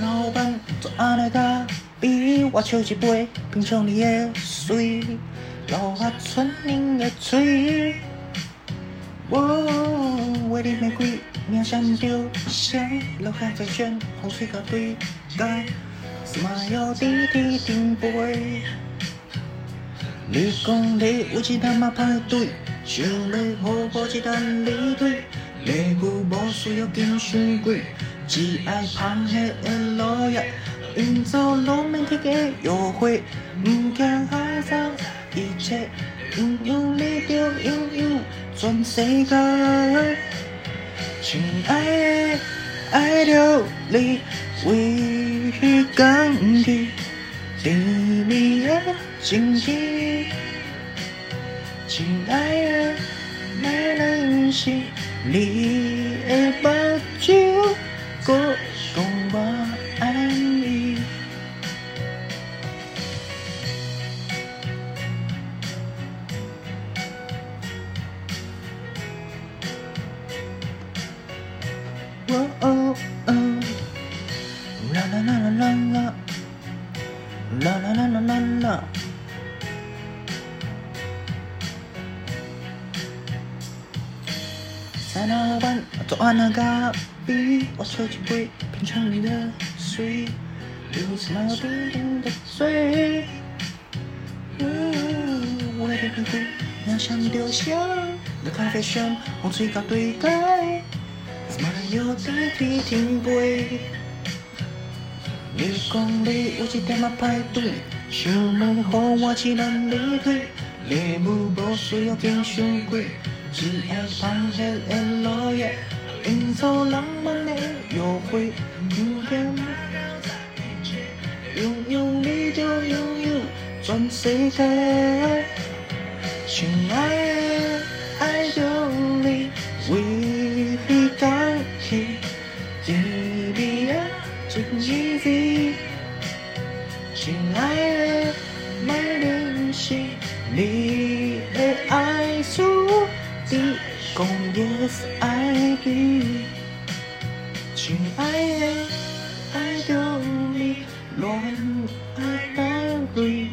老板做安尼咖啡，我笑一杯，品尝你的水，留下春天的嘴。我为你玫瑰，名声就响，留下在旋风吹到对街，smile 滴滴停杯。你讲你有一点仔排队，想要好好一单理腿，礼物无需要紧伤贵。只爱香榭的落叶，营造浪漫的约会，不惊害臊，一切拥有你就拥有全世界。亲爱的，爱着你，为彼甘甜，甜蜜的情意。亲爱的，没人心里。三老板做安那咖啡，我手机会品尝你的水，留下那叮叮的嘴。嗯，我的玫瑰，香香丢香，的咖啡香，风吹到对街，smile 滴滴停杯。你讲你有一点仔排队，想要和我一人离开，礼物不需要变伤贵。只爱香榭的落叶，营造浪漫的约会。不变，拥有你就拥有全世界。亲爱的，爱着你，为彼甘甜，甜蜜的情意。亲爱的，没联系你 Yes I do，亲爱的，爱着你，恋爱带泪，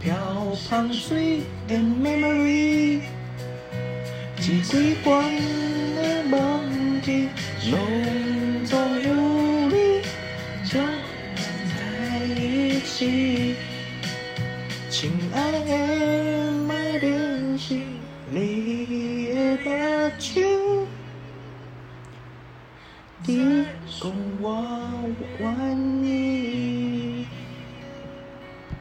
飘香水的 memory，几几关的梦境，浓重有你，就在一起，亲爱的，你共我，吻你。